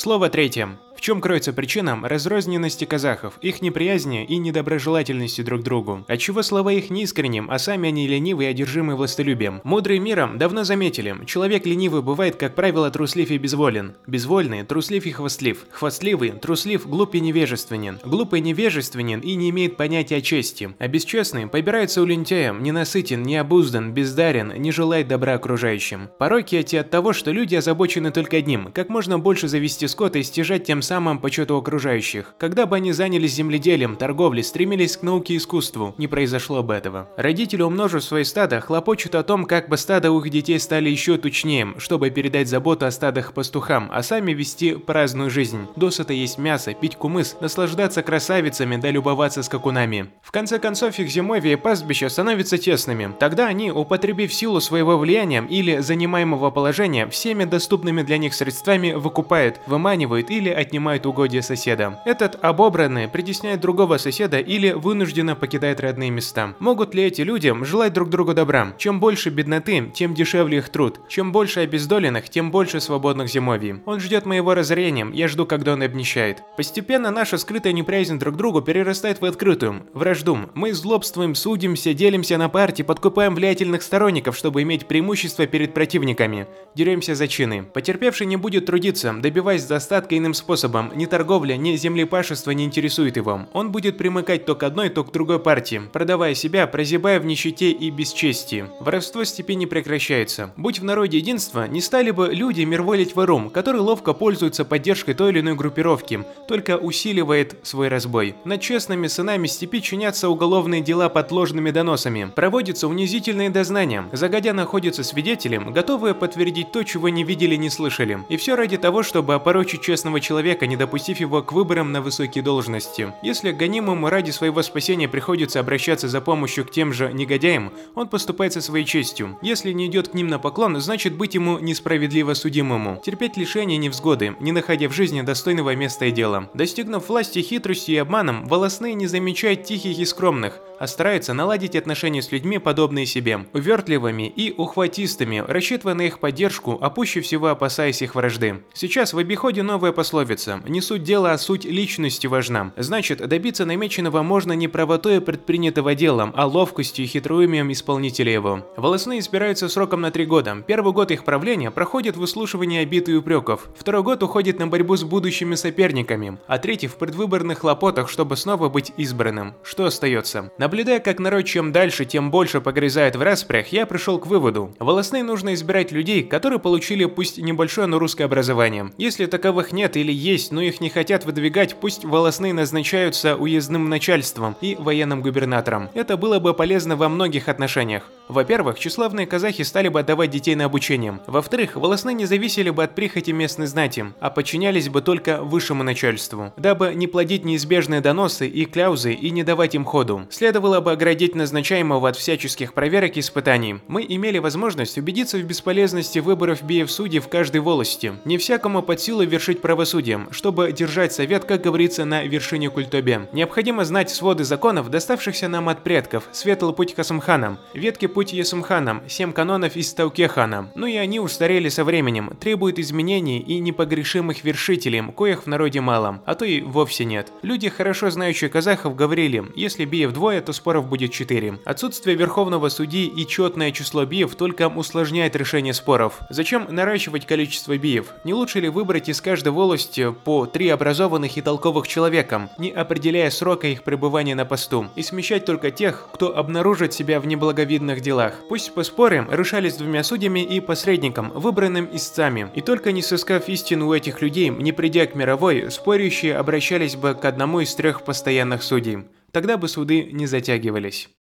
Слово третье. Чем кроется причина разрозненности казахов, их неприязни и недоброжелательности друг к другу? Отчего слова их неискренним, а сами они ленивы и одержимы властолюбием? Мудрые миром давно заметили, человек ленивый бывает, как правило, труслив и безволен. Безвольный – труслив и хвастлив. Хвастливый – труслив, глуп и невежественен. Глупый невежественен и не имеет понятия о чести. А бесчестный побирается у лентяя, ненасытен, необуздан, бездарен, не желает добра окружающим. Пороки эти от того, что люди озабочены только одним – как можно больше завести скот и стяжать тем самым почету окружающих. Когда бы они занялись земледелием, торговлей, стремились к науке и искусству, не произошло бы этого. Родители, умножив свои стада, хлопочут о том, как бы стада у их детей стали еще тучнее, чтобы передать заботу о стадах пастухам, а сами вести праздную жизнь. Досыта есть мясо, пить кумыс, наслаждаться красавицами да любоваться скакунами. В конце концов, их зимовье и пастбища становятся тесными. Тогда они, употребив силу своего влияния или занимаемого положения, всеми доступными для них средствами выкупают, выманивают или отнимают отнимает угодья соседа. Этот обобранный притесняет другого соседа или вынужденно покидает родные места. Могут ли эти люди желать друг другу добра? Чем больше бедноты, тем дешевле их труд. Чем больше обездоленных, тем больше свободных зимовий. Он ждет моего разорения, я жду, когда он обнищает. Постепенно наша скрытая неприязнь друг к другу перерастает в открытую, вражду. Мы злобствуем, судимся, делимся на партии, подкупаем влиятельных сторонников, чтобы иметь преимущество перед противниками. Деремся за чины. Потерпевший не будет трудиться, добиваясь достатка иным способом способом ни торговля, ни землепашество не интересует его. Он будет примыкать то к одной, то к другой партии, продавая себя, прозябая в нищете и бесчестии. Воровство степи не прекращается. Будь в народе единство, не стали бы люди мирволить вором, который ловко пользуется поддержкой той или иной группировки, только усиливает свой разбой. Над честными сынами степи чинятся уголовные дела под ложными доносами, проводятся унизительные дознания, загодя находятся свидетели, готовые подтвердить то, чего не видели, не слышали. И все ради того, чтобы опорочить честного человека человека, не допустив его к выборам на высокие должности. Если гонимому ради своего спасения приходится обращаться за помощью к тем же негодяям, он поступает со своей честью. Если не идет к ним на поклон, значит быть ему несправедливо судимому. Терпеть лишения и невзгоды, не находя в жизни достойного места и дела. Достигнув власти хитростью и обманом, волосные не замечают тихих и скромных, а стараются наладить отношения с людьми, подобные себе, увертливыми и ухватистыми, рассчитывая на их поддержку, а пуще всего опасаясь их вражды. Сейчас в обиходе новая пословица добиться. Не суть дела, а суть личности важна. Значит, добиться намеченного можно не правотой предпринятого делом, а ловкостью и хитроумием исполнителя его. Волосные избираются сроком на три года. Первый год их правления проходит выслушивание обид и упреков. Второй год уходит на борьбу с будущими соперниками, а третий в предвыборных хлопотах, чтобы снова быть избранным. Что остается? Наблюдая, как народ чем дальше, тем больше погрязает в распрях, я пришел к выводу. Волосные нужно избирать людей, которые получили пусть небольшое, но русское образование. Если таковых нет или есть, есть, но их не хотят выдвигать, пусть волосные назначаются уездным начальством и военным губернатором. Это было бы полезно во многих отношениях. Во-первых, тщеславные казахи стали бы отдавать детей на обучение. Во-вторых, волосные не зависели бы от прихоти местной знати, а подчинялись бы только высшему начальству. Дабы не плодить неизбежные доносы и кляузы и не давать им ходу. Следовало бы оградить назначаемого от всяческих проверок и испытаний. Мы имели возможность убедиться в бесполезности выборов биев судей в каждой волости. Не всякому под силу вершить правосудие, чтобы держать совет, как говорится, на вершине культобе. Необходимо знать своды законов, доставшихся нам от предков, светлый путь Касымхана, ветки путь путь Есумханом, семь канонов из Таукехана, но и они устарели со временем, требуют изменений и непогрешимых вершителей, коих в народе мало, а то и вовсе нет. Люди, хорошо знающие казахов, говорили, если биев двое, то споров будет четыре. Отсутствие верховного судьи и четное число биев только усложняет решение споров. Зачем наращивать количество биев? Не лучше ли выбрать из каждой волости по три образованных и толковых человека, не определяя срока их пребывания на посту, и смещать только тех, кто обнаружит себя в неблаговидных делах. Пусть по спорам решались двумя судьями и посредником, выбранным истцами. И только не сыскав истину у этих людей, не придя к мировой, спорящие обращались бы к одному из трех постоянных судей. Тогда бы суды не затягивались.